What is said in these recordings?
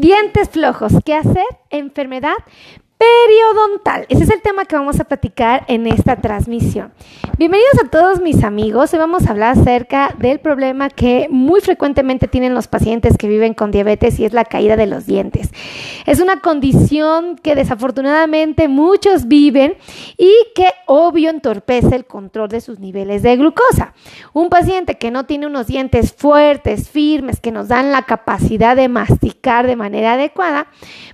Dientes flojos, ¿qué hacer? Enfermedad periodontal. Ese es el tema que vamos a platicar en esta transmisión. Bienvenidos a todos mis amigos. Hoy vamos a hablar acerca del problema que muy frecuentemente tienen los pacientes que viven con diabetes y es la caída de los dientes. Es una condición que desafortunadamente muchos viven y que obvio entorpece el control de sus niveles de glucosa. Un paciente que no tiene unos dientes fuertes, firmes, que nos dan la capacidad de masticar de manera adecuada,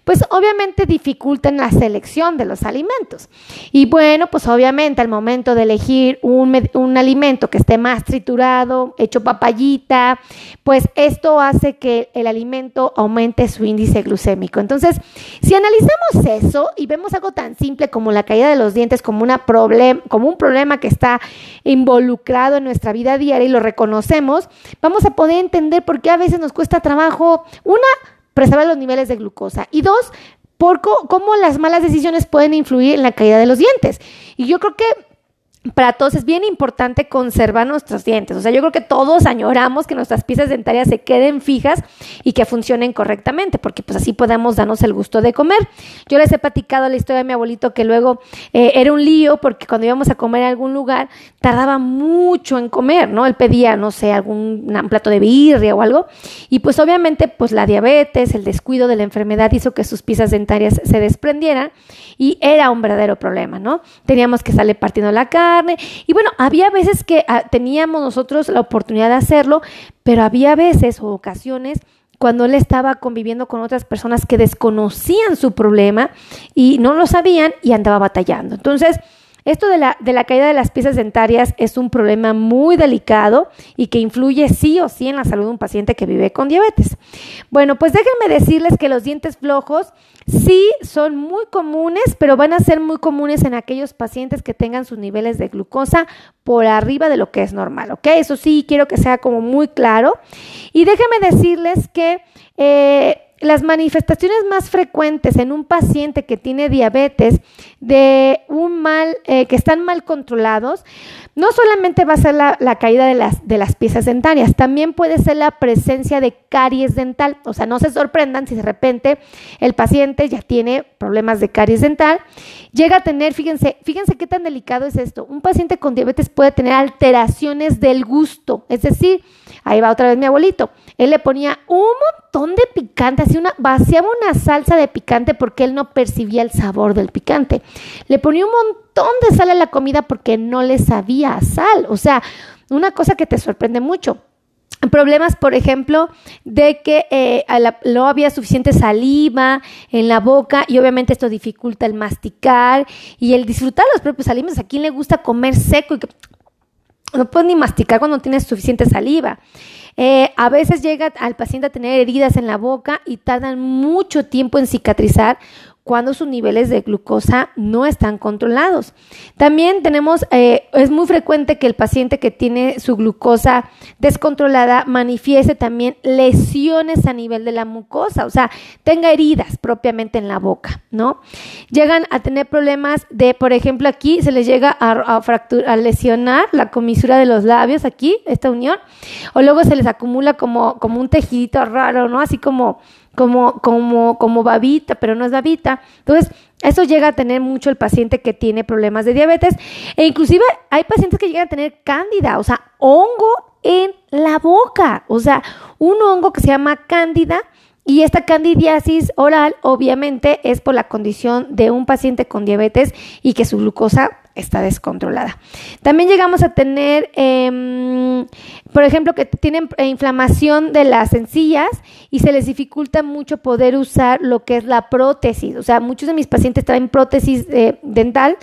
pues obviamente dificultan la selección de los alimentos. Y bueno, pues obviamente al momento de elegir un, un alimento que esté más triturado, hecho papayita, pues esto hace que el alimento aumente su índice glucémico. Entonces, si analizamos eso y vemos algo tan simple como la caída de los dientes como, una como un problema que está involucrado en nuestra vida diaria y lo reconocemos, vamos a poder entender por qué a veces nos cuesta trabajo, una, preservar los niveles de glucosa y dos, por cómo las malas decisiones pueden influir en la caída de los dientes. Y yo creo que para todos es bien importante conservar nuestros dientes. O sea, yo creo que todos añoramos que nuestras piezas dentarias se queden fijas y que funcionen correctamente, porque pues así podemos darnos el gusto de comer. Yo les he platicado la historia de mi abuelito que luego eh, era un lío porque cuando íbamos a comer en algún lugar tardaba mucho en comer, ¿no? Él pedía, no sé, algún plato de birria o algo. Y pues obviamente pues la diabetes, el descuido de la enfermedad hizo que sus piezas dentarias se desprendieran y era un verdadero problema, ¿no? Teníamos que salir partiendo la cara y bueno, había veces que ah, teníamos nosotros la oportunidad de hacerlo, pero había veces o ocasiones cuando él estaba conviviendo con otras personas que desconocían su problema y no lo sabían y andaba batallando. Entonces, esto de la, de la caída de las piezas dentarias es un problema muy delicado y que influye sí o sí en la salud de un paciente que vive con diabetes. Bueno, pues déjenme decirles que los dientes flojos sí son muy comunes, pero van a ser muy comunes en aquellos pacientes que tengan sus niveles de glucosa por arriba de lo que es normal, ¿ok? Eso sí, quiero que sea como muy claro. Y déjenme decirles que... Eh, las manifestaciones más frecuentes en un paciente que tiene diabetes de un mal, eh, que están mal controlados, no solamente va a ser la, caída de las, de las piezas dentarias, también puede ser la presencia de caries dental. O sea, no se sorprendan si de repente el paciente ya tiene problemas de caries dental, llega a tener, fíjense, fíjense qué tan delicado es esto. Un paciente con diabetes puede tener alteraciones del gusto, es decir, ahí va otra vez mi abuelito, él le ponía un montón de picante, así una, vaciaba una salsa de picante porque él no percibía el sabor del picante. Le ponía un montón de sal a la comida porque no le sabía sal. O sea, una cosa que te sorprende mucho. Problemas, por ejemplo, de que eh, no había suficiente saliva en la boca y obviamente esto dificulta el masticar y el disfrutar los propios alimentos. ¿A quién le gusta comer seco y que no puedes ni masticar cuando tienes suficiente saliva? Eh, a veces llega al paciente a tener heridas en la boca y tardan mucho tiempo en cicatrizar cuando sus niveles de glucosa no están controlados. También tenemos, eh, es muy frecuente que el paciente que tiene su glucosa descontrolada manifieste también lesiones a nivel de la mucosa, o sea, tenga heridas propiamente en la boca, ¿no? Llegan a tener problemas de, por ejemplo, aquí se les llega a, fracturar, a lesionar la comisura de los labios, aquí, esta unión, o luego se les acumula como, como un tejidito raro, ¿no? Así como como, como, como babita, pero no es babita. Entonces, eso llega a tener mucho el paciente que tiene problemas de diabetes. E inclusive hay pacientes que llegan a tener cándida, o sea, hongo en la boca. O sea, un hongo que se llama cándida. Y esta candidiasis oral obviamente es por la condición de un paciente con diabetes y que su glucosa está descontrolada. También llegamos a tener, em, por ejemplo, que tienen inflamación de las encías y se les dificulta mucho poder usar lo que es la prótesis. O sea, muchos de mis pacientes traen prótesis eh, dental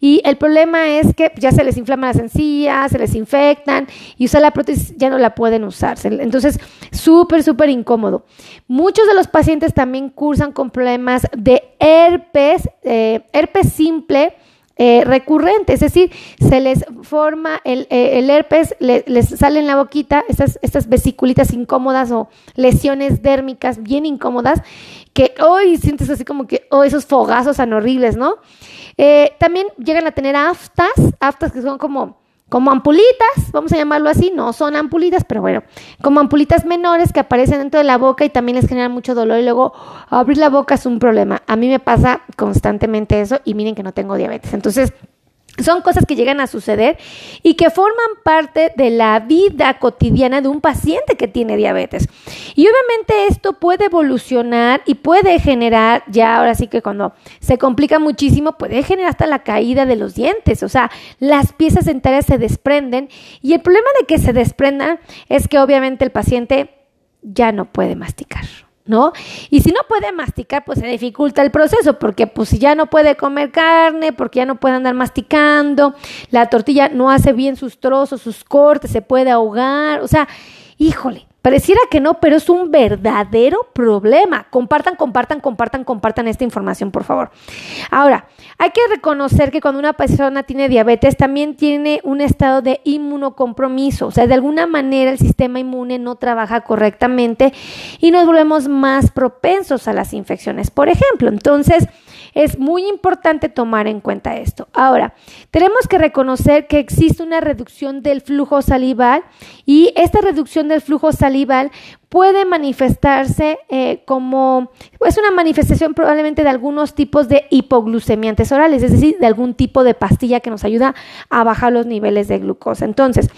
y el problema es que ya se les inflaman las encías, se les infectan y usar la prótesis ya no la pueden usar. Entonces, súper, súper incómodo. Muchos de los pacientes también cursan con problemas de herpes, eh, herpes simple, eh, recurrente, es decir, se les forma el, eh, herpes, les sale en la boquita estas, estas vesiculitas incómodas o lesiones dérmicas bien incómodas, que hoy sientes así como que, oh, esos fogazos tan horribles, ¿no? Eh, también llegan a tener aftas, aftas que son como como ampulitas, vamos a llamarlo así, no son ampulitas, pero bueno, como ampulitas menores que aparecen dentro de la boca y también les generan mucho dolor y luego abrir la boca es un problema. A mí me pasa constantemente eso y miren que no tengo diabetes. Entonces, son cosas que llegan a suceder y que forman parte de la vida cotidiana de un paciente que tiene diabetes. Y obviamente esto puede evolucionar y puede generar, ya ahora sí que cuando se complica muchísimo, puede generar hasta la caída de los dientes. O sea, las piezas dentarias se desprenden y el problema de que se desprendan es que obviamente el paciente ya no puede masticar. ¿No? Y si no puede masticar, pues se dificulta el proceso, porque pues si ya no puede comer carne, porque ya no puede andar masticando, la tortilla no hace bien sus trozos, sus cortes, se puede ahogar, o sea, híjole, Pareciera que no, pero es un verdadero problema. Compartan, compartan, compartan, compartan esta información, por favor. Ahora, hay que reconocer que cuando una persona tiene diabetes también tiene un estado de inmunocompromiso, o sea, de alguna manera el sistema inmune no trabaja correctamente y nos volvemos más propensos a las infecciones, por ejemplo. Entonces, es muy importante tomar en cuenta esto. Ahora, tenemos que reconocer que existe una reducción del flujo salival y esta reducción del flujo salival puede manifestarse eh, como, es una manifestación probablemente de algunos tipos de hipoglucemiantes orales, es decir, de algún tipo de pastilla que nos ayuda a bajar los niveles de glucosa. Entonces,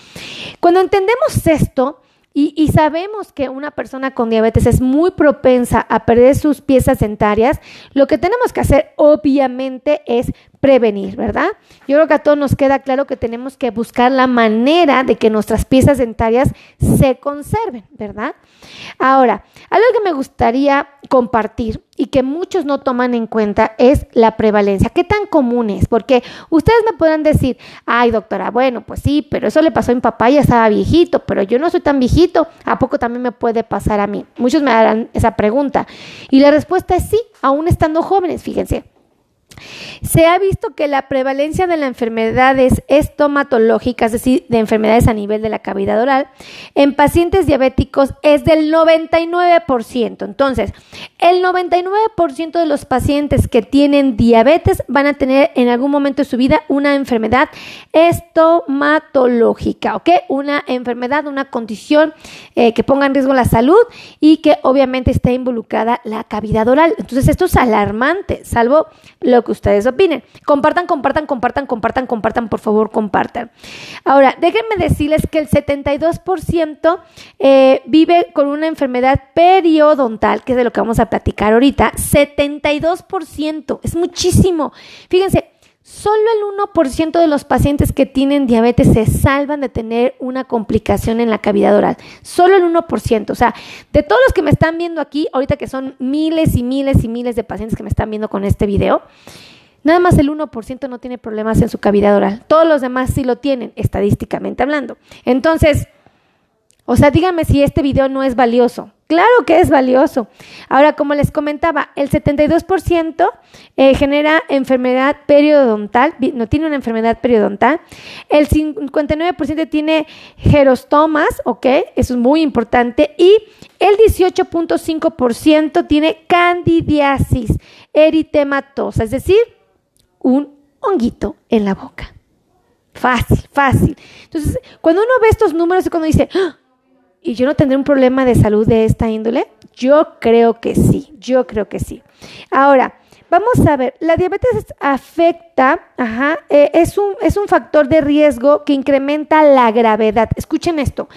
cuando entendemos esto, y, sabemos que una persona con diabetes es muy propensa a perder sus piezas dentarias, lo que tenemos que hacer obviamente es prevenir, ¿verdad? Yo creo que a todos nos queda claro que tenemos que buscar la manera de que nuestras piezas dentarias se conserven, ¿verdad? Ahora, algo que me gustaría compartir y que muchos no toman en cuenta es la prevalencia. ¿Qué tan común es? Porque ustedes me pueden decir, ay doctora, bueno, pues sí, pero eso le pasó a mi papá, ya estaba viejito, pero yo no soy tan viejito, ¿a poco también me puede pasar a mí? Muchos me harán esa pregunta. Y la respuesta es sí, aún estando jóvenes, fíjense. Se ha visto que la prevalencia de las enfermedades estomatológicas, es decir, de enfermedades a nivel de la cavidad oral, en pacientes diabéticos es del 99%. Entonces, el 99% de los pacientes que tienen diabetes van a tener en algún momento de su vida una enfermedad estomatológica, ¿ok? Una enfermedad, una condición eh, que ponga en riesgo la salud y que obviamente está involucrada la cavidad oral. Entonces, esto es alarmante, salvo lo que ustedes opinen. Compartan, compartan, compartan, compartan, compartan, por favor, compartan. Ahora, déjenme decirles que el 72% eh, vive con una enfermedad periodontal, que es de lo que vamos a platicar ahorita. 72%, es muchísimo. Fíjense, Solo el 1% de los pacientes que tienen diabetes se salvan de tener una complicación en la cavidad oral. Solo el 1%. O sea, de todos los que me están viendo aquí, ahorita que son miles y miles y miles de pacientes que me están viendo con este video, nada más el 1% no tiene problemas en su cavidad oral. Todos los demás sí lo tienen, estadísticamente hablando. Entonces, o sea, díganme si este video no es valioso. Claro que es valioso. Ahora, como les comentaba, el 72% eh, genera enfermedad periodontal, no tiene una enfermedad periodontal. El 59% tiene gerostomas, ¿ok? Eso es muy importante. Y el 18.5% tiene candidiasis eritematosa, es decir, un honguito en la boca. Fácil, fácil. Entonces, cuando uno ve estos números y cuando dice, ¡Ah! ¿Y yo no tendré un problema de salud de esta índole? Yo creo que sí, yo creo que sí. Ahora, vamos a ver, la diabetes afecta, ajá, eh, es, un, es un factor de riesgo que incrementa la gravedad. Escuchen esto.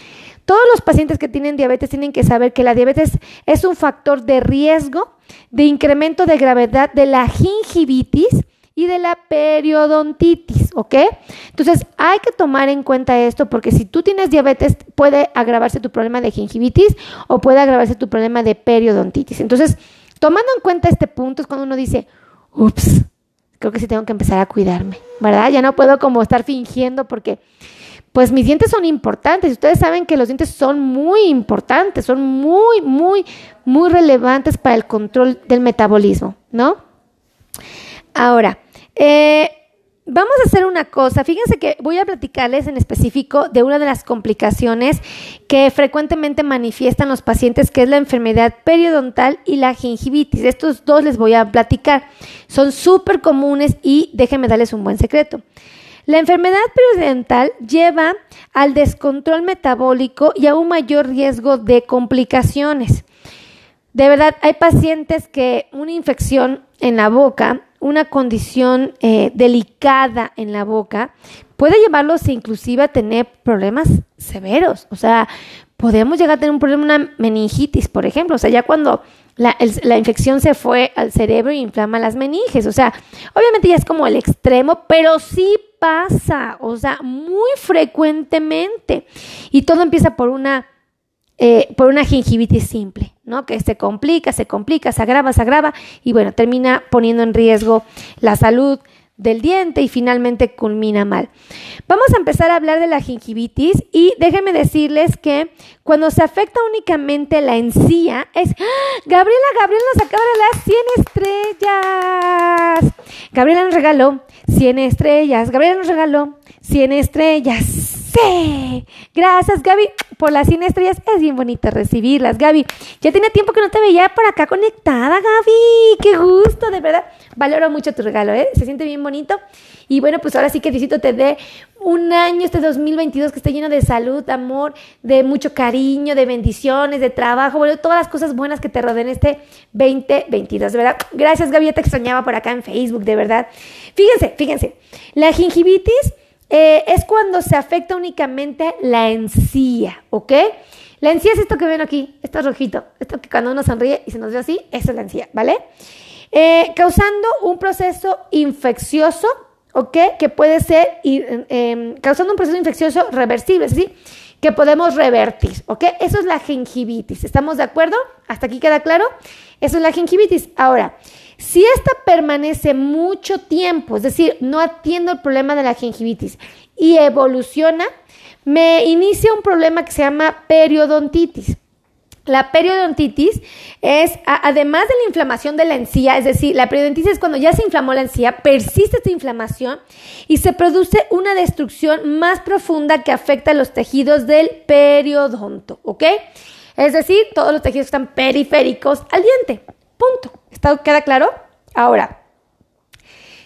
Todos los pacientes que tienen diabetes tienen que saber que la diabetes es un factor de riesgo de incremento de gravedad de la gingivitis y de la periodontitis, ¿ok? Entonces hay que tomar en cuenta esto porque si tú tienes diabetes puede agravarse tu problema de gingivitis o puede agravarse tu problema de periodontitis. Entonces, tomando en cuenta este punto es cuando uno dice, ups, creo que sí tengo que empezar a cuidarme, ¿verdad? Ya no puedo como estar fingiendo porque pues mis dientes son importantes. Ustedes saben que los dientes son muy importantes, son muy, muy, muy relevantes para el control del metabolismo, ¿no? Ahora, eh, vamos a hacer una cosa. Fíjense que voy a platicarles en específico de una de las complicaciones que frecuentemente manifiestan los pacientes, que es la enfermedad periodontal y la gingivitis. Estos dos les voy a platicar. Son súper comunes y déjenme darles un buen secreto. La enfermedad periodontal lleva al descontrol metabólico y a un mayor riesgo de complicaciones. De verdad, hay pacientes que una infección en la boca, una condición eh, delicada en la boca, puede llevarlos inclusive a tener problemas severos. O sea, podemos llegar a tener un problema, una meningitis, por ejemplo. O sea, ya cuando la, la, infección se fue al cerebro y inflama las meninges. O sea, obviamente ya es como el extremo, pero sí pasa, o sea, muy frecuentemente. Y todo empieza por una, eh, por una gingivitis simple, ¿no? Que se complica, se complica, se agrava, se agrava y bueno, termina poniendo en riesgo la salud del diente y finalmente culmina mal. Vamos a empezar a hablar de la gingivitis y déjenme decirles que cuando se afecta únicamente la encía es ¡Ah! Gabriela, Gabriela nos acaba de dar 100 estrellas. Gabriela nos regaló 100 estrellas. Gabriela nos regaló 100 estrellas. Gracias, Gaby, por las 100 estrellas. Es bien bonito recibirlas, Gaby. Ya tenía tiempo que no te veía por acá conectada, Gaby. Qué gusto, de verdad. Valoro mucho tu regalo, ¿eh? Se siente bien bonito. Y bueno, pues ahora sí que Diosito te dé un año, este 2022, que esté lleno de salud, amor, de mucho cariño, de bendiciones, de trabajo, bueno, todas las cosas buenas que te rodeen este 2022, de verdad. Gracias, Gaby, ya te extrañaba por acá en Facebook, de verdad. Fíjense, fíjense, la gingivitis eh, es cuando se afecta únicamente la encía, ¿ok? La encía es esto que ven aquí, esto rojito, esto que cuando uno sonríe y se nos ve así, eso es la encía, ¿vale? Eh, causando un proceso infeccioso, ¿ok? Que puede ser, em, causando un proceso infeccioso reversible, ¿sí? Que podemos revertir, ¿ok? Eso es la gingivitis, ¿estamos de acuerdo? ¿Hasta aquí queda claro? Eso es la gingivitis. Ahora, si esta permanece mucho tiempo, es decir, no atiendo el problema de la gingivitis y evoluciona, me inicia un problema que se llama periodontitis. La periodontitis es, además de la inflamación de la encía, es decir, la periodontitis es cuando ya se inflamó la encía, persiste esta inflamación y se produce una destrucción más profunda que afecta a los tejidos del periodonto, ¿ok? Es decir, todos los tejidos están periféricos al diente. Punto. ¿Está, ¿Queda claro? Ahora,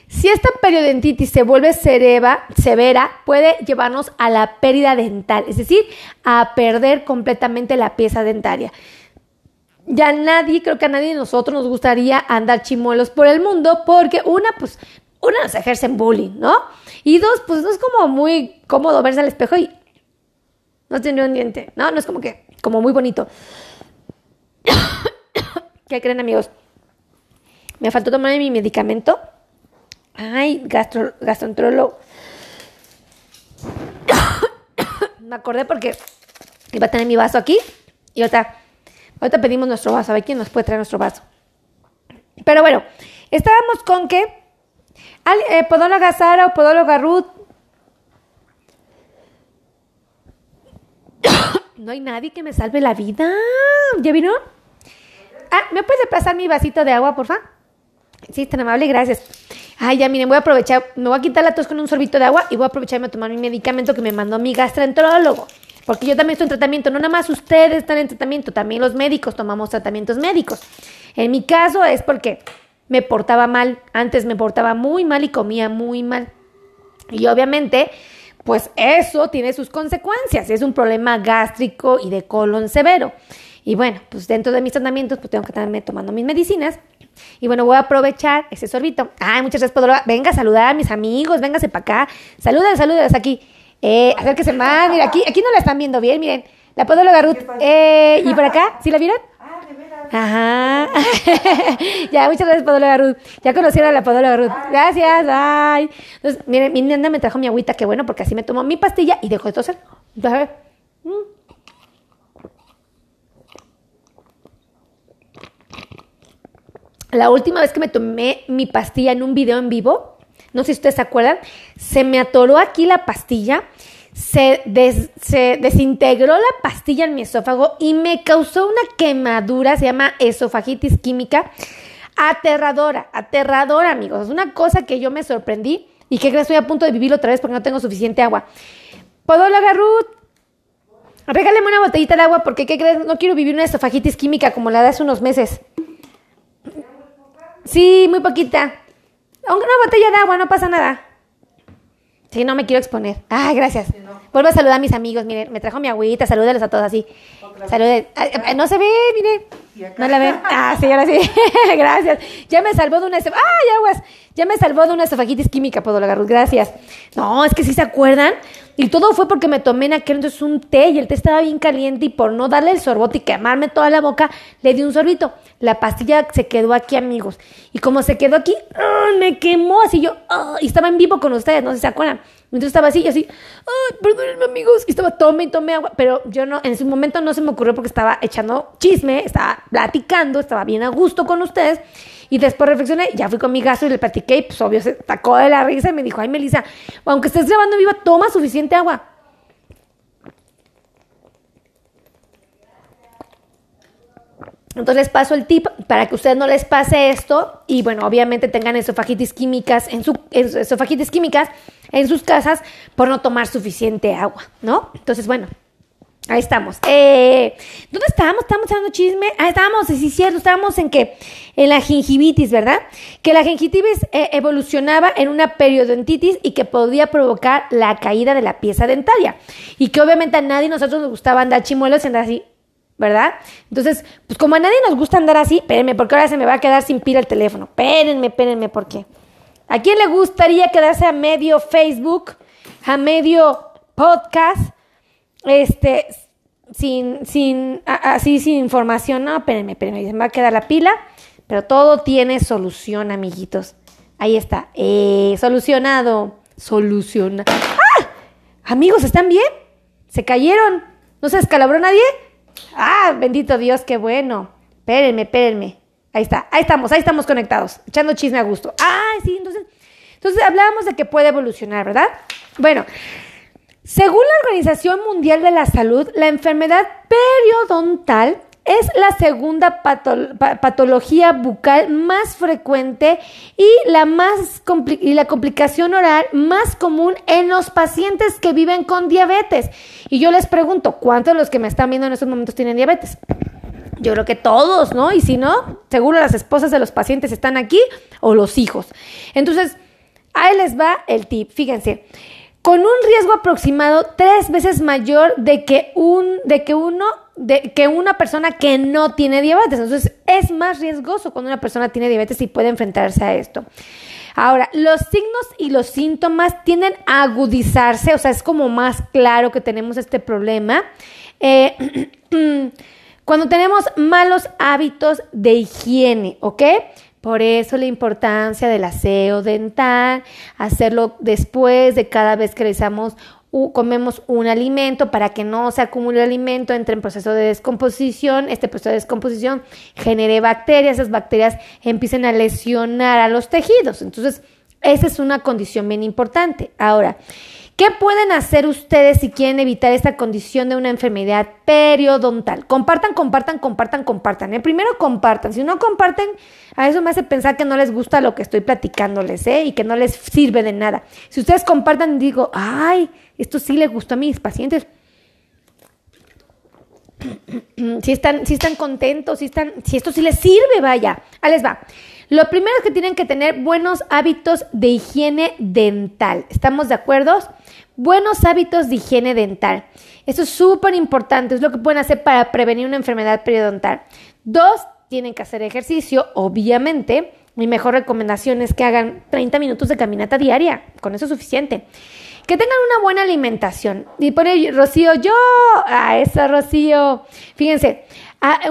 si esta periodontitis se vuelve severa, puede llevarnos a la pérdida dental, es decir, a perder completamente la pieza dentaria. Ya nadie, creo que a nadie de nosotros nos gustaría andar chimuelos por el mundo porque una, pues, una nos ejercen bullying, ¿no? Y dos, pues no es como muy cómodo verse al espejo y no tiene un diente, ¿no? No es como que, como muy bonito. ¿Qué creen amigos? Me faltó tomar mi medicamento. Ay, gastro, gastroenterólogo. Me acordé porque iba a tener mi vaso aquí y ahorita, ahorita pedimos nuestro vaso. A ver quién nos puede traer nuestro vaso. Pero bueno, estábamos con que eh, podóloga Sara o podóloga Ruth. no hay nadie que me salve la vida. ¿Ya vino? Ah, ¿me puede pasar mi vasito de agua, por favor? Sí, tan amable, gracias. Ay, ya miren, voy a aprovechar, me voy a quitar la tos con un sorbito de agua y voy a aprovecharme a tomar mi medicamento que me mandó mi gastroenterólogo. Porque yo también estoy en tratamiento, no nada más ustedes están en tratamiento, también los médicos tomamos tratamientos médicos. En mi caso es porque me portaba mal, antes me portaba muy mal y comía muy mal. Y obviamente, pues eso tiene sus consecuencias, es un problema gástrico y de colon severo. Y bueno, pues dentro de mis tratamientos, pues tengo que estarme tomando mis medicinas. Y bueno, voy a aprovechar ese sorbito. Ay, muchas gracias, Podóloga. Venga a saludar a mis amigos, véngase para acá. Saluda, saluda aquí. Eh, acérquese más. Mira, aquí, aquí no la están viendo bien, miren. La Podóloga Ruth. Eh, ¿Y por acá? ¿Sí la vieron? Ah, de veras. Ajá. ya, muchas gracias, Podóloga Ruth. Ya conocieron a la Podóloga Ruth. Gracias, bye. Entonces, miren, mi nena me trajo mi agüita, qué bueno, porque así me tomo mi pastilla y dejo de toser. Entonces, a ver. Mm. La última vez que me tomé mi pastilla en un video en vivo, no sé si ustedes se acuerdan, se me atoró aquí la pastilla, se, desintegró la pastilla en mi esófago y me causó una quemadura, se llama esofagitis química, aterradora, aterradora amigos, es una cosa que yo me sorprendí y que estoy a punto de vivirlo otra vez porque no tengo suficiente agua. Podóloga Ruth, regáleme una botellita de agua porque ¿qué crees? No quiero vivir una esofagitis química como la de hace unos meses. Sí, muy poquita. Aunque una botella de agua, no pasa nada. Sí, no me quiero exponer. Ay, gracias. Vuelvo a saludar a mis amigos. Miren, me trajo mi agüita. Salúdelos a todos así. Salude. No se ve, miren. No la ven. Ah, sí, ahora sí. gracias. Ya me salvó de una... esof- ¡Ay, aguas! Ya me salvó de una esofagitis química, Podóloga Ruth. Gracias. No, es que sí se acuerdan. Y todo fue porque me tomé en aquel entonces un té y el té estaba bien caliente y por no darle el sorbote y quemarme toda la boca, le di un sorbito. La pastilla se quedó aquí, amigos. Y como se quedó aquí, ¡ah! me quemó así yo. ¡ah! Y estaba en vivo con ustedes, no sé si se acuerdan. Entonces estaba así y así, ay, perdónenme amigos, y estaba tome y tome agua, pero yo no, en su momento no se me ocurrió porque estaba echando chisme, estaba platicando, estaba bien a gusto con ustedes, y después reflexioné, ya fui con mi gasto y le platiqué, pues obvio se sacó de la risa y me dijo, ay Melissa, aunque estés grabando en vivo, toma suficiente agua. Entonces les paso el tip para que ustedes no les pase esto y bueno, obviamente tengan esofagitis químicas en su esofagitis químicas en sus casas por no tomar suficiente agua, ¿no? Entonces, bueno, ahí estamos. Eh, ¿Dónde estábamos? Estábamos hablando chisme. Ah, estábamos, sí, cierto, estábamos en que en la gingivitis, ¿verdad? Que la gingivitis eh, evolucionaba en una periodontitis y que podía provocar la caída de la pieza dentaria. Y que obviamente a nadie nosotros nos gustaba andar chimuelos y andar así ¿verdad? Entonces, pues como a nadie nos gusta andar así, espérenme, porque ahora se me va a quedar sin pila el teléfono. Espérenme, espérenme, ¿por qué? ¿A quién le gustaría quedarse a medio Facebook, a medio podcast, este, sin, sin, así sin información? No, espérenme, espérenme, se me va a quedar la pila, pero todo tiene solución, amiguitos. Ahí está, eh, solucionado, soluciona. ¡Ah! Amigos, ¿están bien? ¿Se cayeron? ¿No se descalabró nadie? Ah, bendito Dios, qué bueno. Espérenme, espérenme. Ahí está, ahí estamos, ahí estamos conectados, echando chisme a gusto. Ah, sí, entonces, entonces hablábamos de que puede evolucionar, ¿verdad? Bueno, según la Organización Mundial de la Salud, la enfermedad periodontal es la segunda pato- pa- patología bucal más frecuente y la, más y la complicación oral más común en los pacientes que viven con diabetes. Y yo les pregunto, ¿cuántos de los que me están viendo en estos momentos tienen diabetes? Yo creo que todos, ¿no? Y si no, seguro las esposas de los pacientes están aquí o los hijos. Entonces, ahí les va el tip. Fíjense, con un riesgo aproximado tres veces mayor de que un, de que uno, de que una persona que no tiene diabetes. Entonces, es más riesgoso cuando una persona tiene diabetes y puede enfrentarse a esto. Ahora, los signos y los síntomas tienden a agudizarse, o sea, es como más claro que tenemos este problema. Eh, cuando tenemos malos hábitos de higiene, ¿ok? Por eso la importancia del aseo dental, hacerlo después de cada vez que realizamos comemos un alimento para que no se acumule el alimento, entre en proceso de descomposición, este proceso de descomposición genere bacterias, esas bacterias empiecen a lesionar a los tejidos. Entonces, esa es una condición bien importante. Ahora, ¿Qué pueden hacer ustedes si quieren evitar esta condición de una enfermedad periodontal? Compartan, compartan, compartan, compartan. ¿eh? Primero compartan. Si no comparten, a eso me hace pensar que no les gusta lo que estoy platicándoles ¿eh? y que no les sirve de nada. Si ustedes compartan, digo, ay, esto sí les gustó a mis pacientes. Si están, si están contentos, si, están, si esto sí les sirve, vaya. Ahí les va. Lo primero es que tienen que tener buenos hábitos de higiene dental. ¿Estamos de acuerdo? Buenos hábitos de higiene dental. Eso es súper importante. Es lo que pueden hacer para prevenir una enfermedad periodontal. Dos, tienen que hacer ejercicio, obviamente. Mi mejor recomendación es que hagan 30 minutos de caminata diaria. Con eso es suficiente. Que tengan una buena alimentación. Y pone Rocío, yo, a esa Rocío. Fíjense,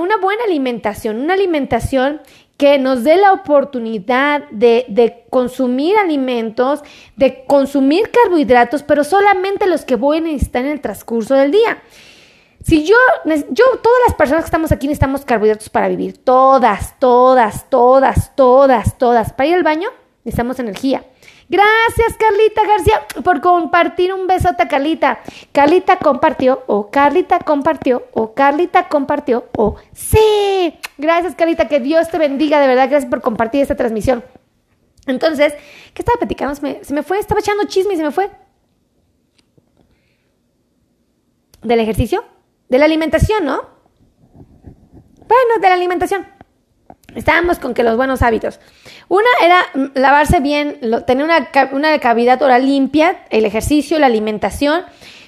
una buena alimentación, una alimentación que nos dé la oportunidad de, de, consumir alimentos, de consumir carbohidratos, pero solamente los que voy a necesitar en el transcurso del día. Si yo, yo, todas las personas que estamos aquí necesitamos carbohidratos para vivir, todas, todas, todas, todas, todas. Para ir al baño necesitamos energía. Gracias, Carlita García, por compartir un besote a Carlita. Carlita compartió, o Carlita compartió, o Carlita compartió, o sí. Gracias, Carlita, que Dios te bendiga, de verdad. Gracias por compartir esta transmisión. Entonces, ¿qué estaba platicando? Se me, se me fue, estaba echando chisme y se me fue. ¿Del ejercicio? De la alimentación, ¿no? Bueno, de la alimentación. Estábamos con que los buenos hábitos. Una era mm, lavarse bien, tener una, una cavidad oral limpia, el ejercicio, la alimentación.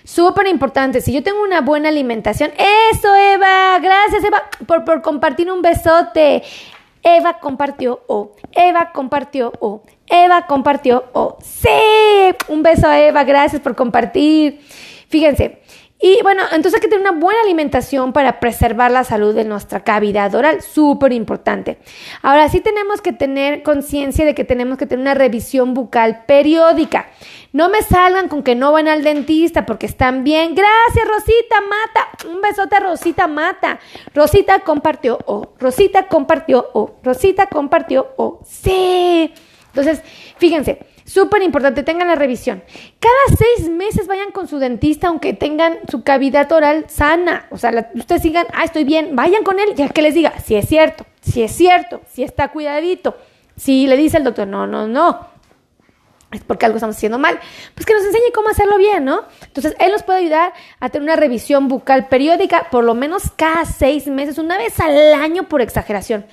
Súper importante. Si yo tengo una buena alimentación, eso, Eva. Gracias, Eva, por, por compartir un besote. Eva compartió o Eva compartió o Eva compartió o sí. Un beso a Eva. Gracias por compartir. Fíjense, y bueno, entonces hay que tener una buena alimentación para preservar la salud de nuestra cavidad oral, súper importante. Ahora sí tenemos que tener conciencia de que tenemos que tener una revisión bucal periódica. No me salgan con que no van al dentista porque están bien. Gracias, Rosita Mata. Un besote a Rosita Mata. Rosita compartió o Rosita compartió o Rosita compartió o sí. Entonces, fíjense, Súper importante, tengan la revisión. Cada seis meses vayan con su dentista, aunque tengan su cavidad oral sana. O sea, ustedes sigan, ah, estoy bien, vayan con él, ya que les diga, si es cierto, si es cierto, si está cuidadito. Si le dice el doctor, no, no, no, es porque algo estamos haciendo mal. Pues que nos enseñe cómo hacerlo bien, ¿no? Entonces, él nos puede ayudar a tener una revisión bucal periódica, por lo menos cada seis meses, una vez al año por exageración.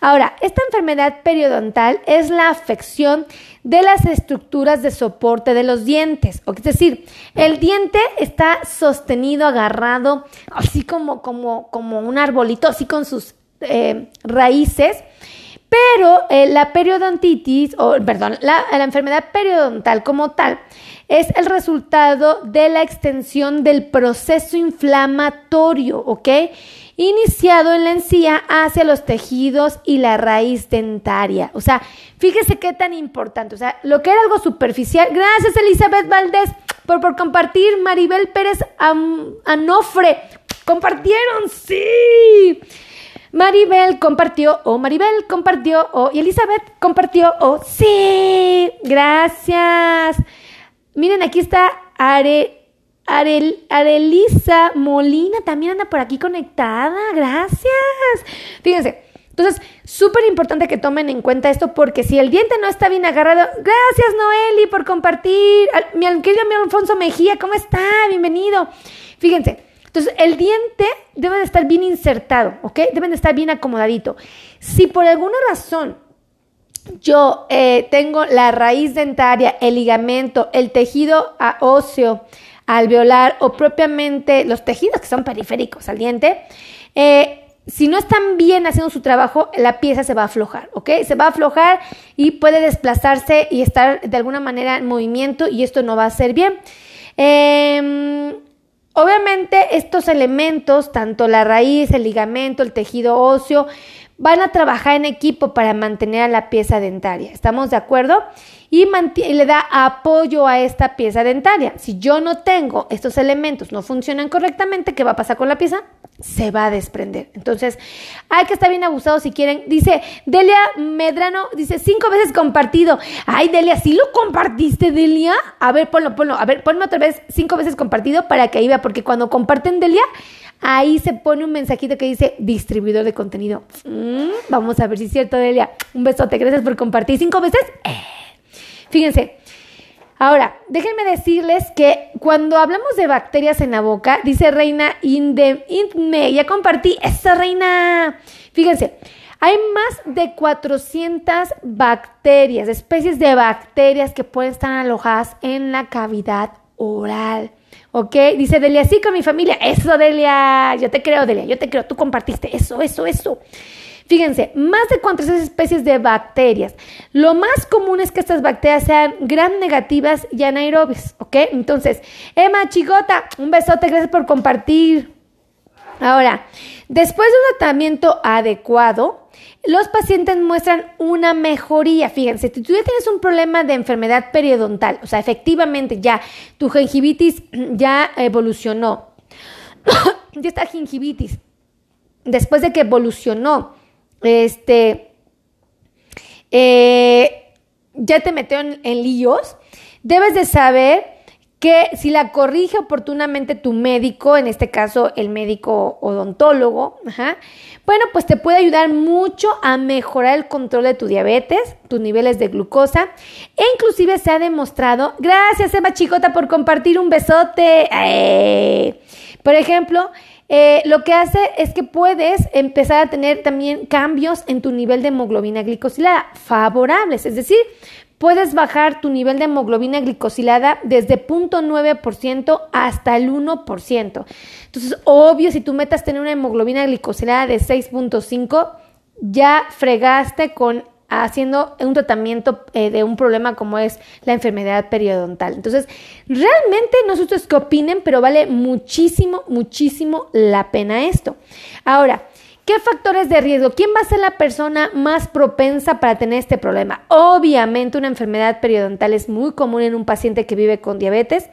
Ahora, esta enfermedad periodontal es la afección de las estructuras de soporte de los dientes. Es decir, el diente está sostenido, agarrado, así como, como, como un arbolito, así con sus eh, raíces. Pero eh, la periodontitis, o perdón, la, la enfermedad periodontal como tal, es el resultado de la extensión del proceso inflamatorio, ¿ok? Iniciado en la encía hacia los tejidos y la raíz dentaria. O sea, fíjese qué tan importante. O sea, lo que era algo superficial. Gracias, Elizabeth Valdés, por, por compartir. Maribel Pérez Anofre. Compartieron, sí. Maribel compartió, o Maribel compartió, o y Elizabeth compartió, o sí. Gracias. Miren, aquí está Are, Arel, Arelisa Molina también anda por aquí conectada. Gracias. Fíjense. Entonces, súper importante que tomen en cuenta esto porque si el diente no está bien agarrado, gracias Noeli por compartir. Mi querido mi Alfonso Mejía, ¿cómo está? Bienvenido. Fíjense, entonces el diente debe de estar bien insertado, ¿ok? Deben de estar bien acomodadito. Si por alguna razón yo eh, tengo la raíz dentaria, el ligamento, el tejido óseo, alveolar o propiamente los tejidos que son periféricos al diente, eh, si no están bien haciendo su trabajo, la pieza se va a aflojar, ¿ok? Se va a aflojar y puede desplazarse y estar de alguna manera en movimiento y esto no va a ser bien. Em, obviamente estos elementos, tanto la raíz, el ligamento, el tejido óseo, van a trabajar en equipo para mantener a la pieza dentaria. ¿Estamos de acuerdo? y, le da apoyo a esta pieza dentaria. Si yo no tengo estos elementos, no funcionan correctamente, ¿qué va a pasar con la pieza? Se va a desprender. Entonces, hay que estar bien abusado si quieren. Dice Delia Medrano, dice cinco veces compartido. Ay, Delia, ¿sí lo compartiste, Delia? A ver, ponlo, ponlo. A ver, ponme otra vez cinco veces compartido para que ahí vea, porque cuando comparten, Delia, ahí se pone un mensajito que dice distribuidor de contenido. Mm, vamos a ver si es cierto, Delia. Un besote, gracias por compartir cinco veces. Eh. Fíjense, ahora, déjenme decirles que cuando hablamos de bacterias en la boca, dice Reina Inde, ya compartí, esa Reina. Fíjense, hay más de 400 bacterias, especies de bacterias que pueden estar alojadas en la cavidad oral. ¿Ok? Dice Delia, sí, con mi familia. Eso, Delia. Yo te creo, Delia. Yo te creo. Tú compartiste. Eso, eso, eso. Fíjense, más de 400 especies de bacterias. Lo más común es que estas bacterias sean gran negativas y anaerobias, ¿ok? Entonces, Emma Chigota, un besote, gracias por compartir. Ahora, después de un tratamiento adecuado, los pacientes muestran una mejoría. Fíjense, si tú ya tienes un problema de enfermedad periodontal, o sea, efectivamente ya tu gingivitis ya evolucionó, ya está gingivitis, después de que evolucionó, este, eh, ya te metió en, líos, debes de saber que si la corrige oportunamente tu médico, en este caso el médico odontólogo, bueno, pues te puede ayudar mucho a mejorar el control de tu diabetes, tus niveles de glucosa e inclusive se ha demostrado, gracias Eva Chicota por compartir un besote, por ejemplo, eh, lo que hace es que puedes empezar a tener también cambios en tu nivel de hemoglobina glicosilada favorables, es decir, puedes bajar tu nivel de hemoglobina glicosilada desde 0.9% hasta el 1%. Entonces, obvio, si tú metas tener una hemoglobina glicosilada de 6.5, ya fregaste con haciendo un tratamiento eh, de un problema como es la enfermedad periodontal. Entonces, realmente no sé ustedes qué opinen, pero vale muchísimo, muchísimo la pena esto. Ahora, ¿Qué factores de riesgo? ¿Quién va a ser la persona más propensa para tener este problema? Obviamente una enfermedad periodontal es muy común en un paciente que vive con diabetes.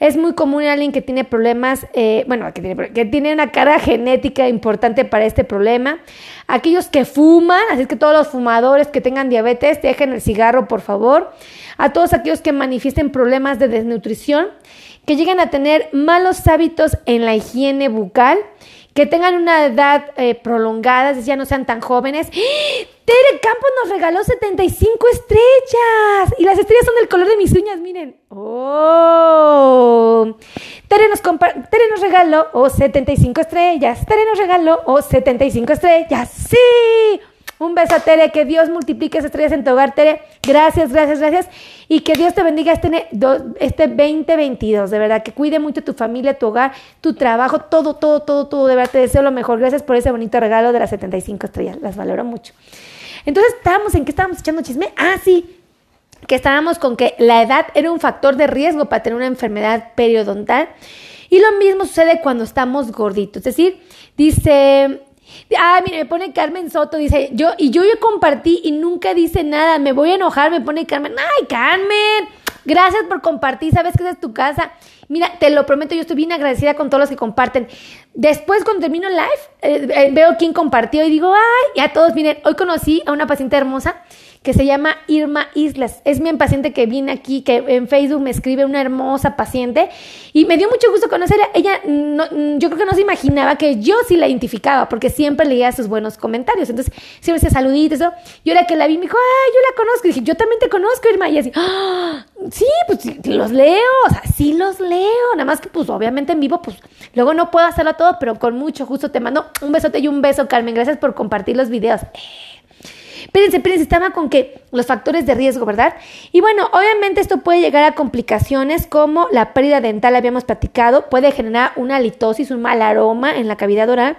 Es muy común en alguien que tiene problemas, eh, bueno, que tiene, que tiene una carga genética importante para este problema. Aquellos que fuman, así que todos los fumadores que tengan diabetes, dejen el cigarro, por favor. A todos aquellos que manifiesten problemas de desnutrición, que lleguen a tener malos hábitos en la higiene bucal que tengan una edad eh, prolongada, ya no sean tan jóvenes. ¡Ah! Tere Campos nos regaló 75 estrellas y las estrellas son del color de mis uñas, miren. ¡Oh! Tere nos, Tere nos regaló oh, 75 estrellas. Tere nos regaló oh, 75 estrellas. ¡Sí! Un beso a Tere, que Dios multiplique esas estrellas en tu hogar, Tere. Gracias, gracias, gracias. Y que Dios te bendiga este, este 2022, de verdad, que cuide mucho tu familia, tu hogar, tu trabajo, todo, todo, todo, todo, de verdad, te deseo lo mejor. Gracias por ese bonito regalo de las 75 estrellas, las valoro mucho. Entonces, estábamos en qué estábamos echando chisme. Ah, sí, que estábamos con que la edad era un factor de riesgo para tener una enfermedad periodontal. Y lo mismo sucede cuando estamos gorditos. Es decir, dice Ah, mire, me pone Carmen Soto, dice, yo, y yo yo compartí y nunca dice nada, me voy a enojar, me pone Carmen, ay, Carmen, gracias por compartir, sabes que es tu casa. Mira, te lo prometo, yo estoy bien agradecida con todos los que comparten. Después, cuando termino el live, eh, eh, veo quién compartió y digo, ay, y a todos, miren, hoy conocí a una paciente hermosa que se llama Irma Islas. Es mi paciente que viene aquí, que en Facebook me escribe una hermosa paciente y me dio mucho gusto conocerla. Ella, no, yo creo que no se imaginaba que yo sí la identificaba porque siempre leía sus buenos comentarios. Entonces, siempre se saluditos. eso. Y ahora que la vi, me dijo, ay, yo la conozco. Y dije, yo también te conozco, Irma. Y así, ah, sí, pues los leo, o sea, sí los leo. Nada más que, pues, obviamente en vivo, pues, luego no puedo hacerlo todo, pero con mucho gusto te mando un besote y un beso, Carmen. Gracias por compartir los videos. Espérense, espérense, estaba con que los factores de riesgo, ¿verdad? Y bueno, obviamente esto puede llegar a complicaciones como la pérdida dental, habíamos platicado, puede generar una litosis, un mal aroma en la cavidad oral.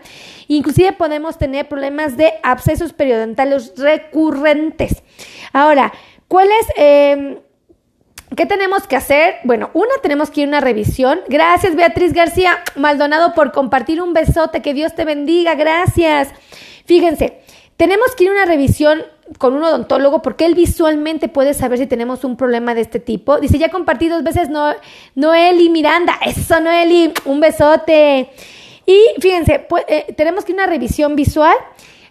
Inclusive podemos tener problemas de abscesos periodontales recurrentes. Ahora, ¿cuáles... Eh, ¿Qué tenemos que hacer? Bueno, una, tenemos que ir a una revisión. Gracias, Beatriz García Maldonado, por compartir un besote. Que Dios te bendiga. Gracias. Fíjense, tenemos que ir a una revisión con un odontólogo porque él visualmente puede saber si tenemos un problema de este tipo. Dice, ya compartí dos veces no, Noeli Miranda. Eso, Noeli, un besote. Y fíjense, eh, tenemos que ir a una revisión visual.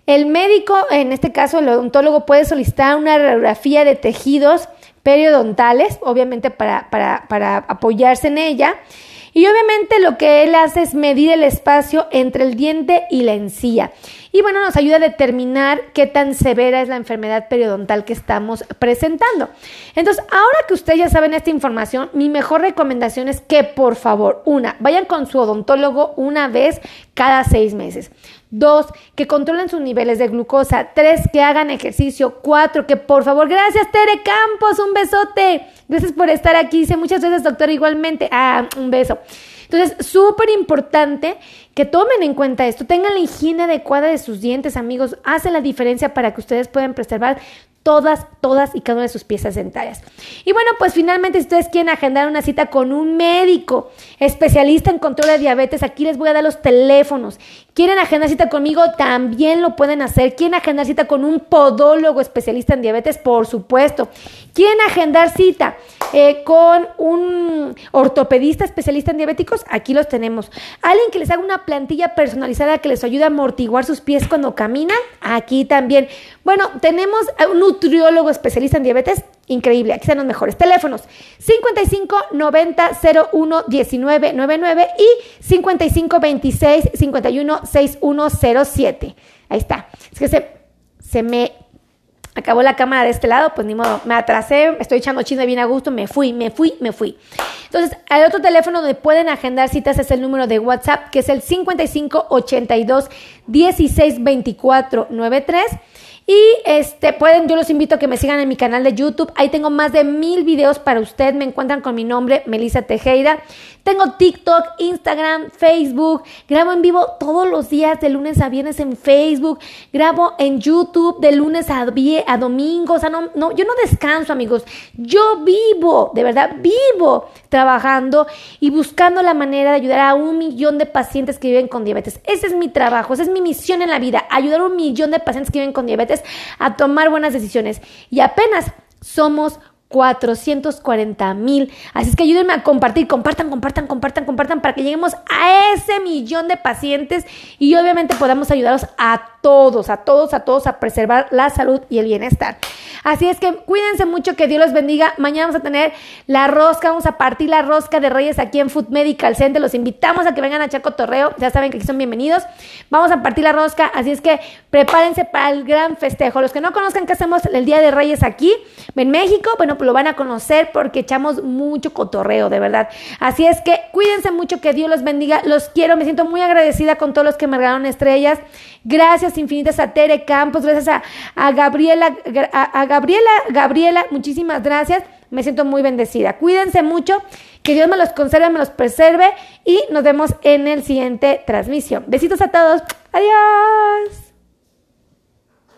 El médico, en este caso el odontólogo, puede solicitar una radiografía de tejidos periodontales, obviamente para, para, para apoyarse en ella. Y obviamente lo que él hace es medir el espacio entre el diente y la encía. Y bueno, nos ayuda a determinar qué tan severa es la enfermedad periodontal que estamos presentando. Entonces, ahora que ustedes ya saben esta información, mi mejor recomendación es que por favor, una, vayan con su odontólogo una vez cada seis meses. Dos, que controlen sus niveles de glucosa. Tres, que hagan ejercicio. Cuatro, que por favor, gracias Tere Campos, un besote. Gracias por estar aquí. Dice muchas veces, doctor, igualmente. Ah, un beso. Entonces, súper importante que tomen en cuenta esto, tengan la higiene adecuada de sus dientes, amigos, hace la diferencia para que ustedes puedan preservar todas, todas y cada una de sus piezas dentarias. Y bueno, pues finalmente si ustedes quieren agendar una cita con un médico especialista en control de diabetes, aquí les voy a dar los teléfonos. Quieren agendar cita conmigo, también lo pueden hacer. Quieren agendar cita con un podólogo especialista en diabetes, por supuesto. Quieren agendar cita eh, con un ortopedista especialista en diabéticos, aquí los tenemos. Alguien que les haga una plantilla personalizada que les ayude a amortiguar sus pies cuando caminan, aquí también. Bueno, tenemos un nutriólogo especialista en diabetes, increíble, aquí están los mejores. Teléfonos 55 90 01 19 99 y 55 26 51 6107. Ahí está. Es que se, se me acabó la cámara de este lado, pues ni modo, me atrasé, estoy echando chisme bien a gusto, me fui, me fui, me fui. Entonces, el otro teléfono donde pueden agendar citas es el número de WhatsApp, que es el 55 82 16 24 93. Y este, pueden, yo los invito a que me sigan en mi canal de YouTube. Ahí tengo más de mil videos para usted. Me encuentran con mi nombre, Melissa Tejeda. Tengo TikTok, Instagram, Facebook. Grabo en vivo todos los días de lunes a viernes en Facebook. Grabo en YouTube de lunes a, a domingo. O sea, no, no, yo no descanso, amigos. Yo vivo, de verdad, vivo trabajando y buscando la manera de ayudar a un millón de pacientes que viven con diabetes. Ese es mi trabajo, esa es mi misión en la vida, ayudar a un millón de pacientes que viven con diabetes a tomar buenas decisiones. Y apenas somos 440 mil. Así es que ayúdenme a compartir, compartan, compartan, compartan, compartan para que lleguemos a ese millón de pacientes y obviamente podamos ayudarlos a todos, a todos, a todos a preservar la salud y el bienestar. Así es que cuídense mucho, que Dios los bendiga. Mañana vamos a tener la rosca, vamos a partir la rosca de Reyes aquí en Food Medical Center. Los invitamos a que vengan a Chaco Torreo, ya saben que aquí son bienvenidos. Vamos a partir la rosca, así es que prepárense para el gran festejo. Los que no conozcan qué hacemos el Día de Reyes aquí en México, bueno, pues lo van a conocer porque echamos mucho cotorreo, de verdad. Así es que cuídense mucho, que Dios los bendiga. Los quiero, me siento muy agradecida con todos los que me regalaron estrellas. Gracias infinitas a Tere Campos, gracias a, Gabriela, a, Gabriela, Gabriela, muchísimas gracias. Me siento muy bendecida. Cuídense mucho, que Dios me los conserve, me los preserve y nos vemos en el siguiente transmisión. Besitos a todos. Adiós.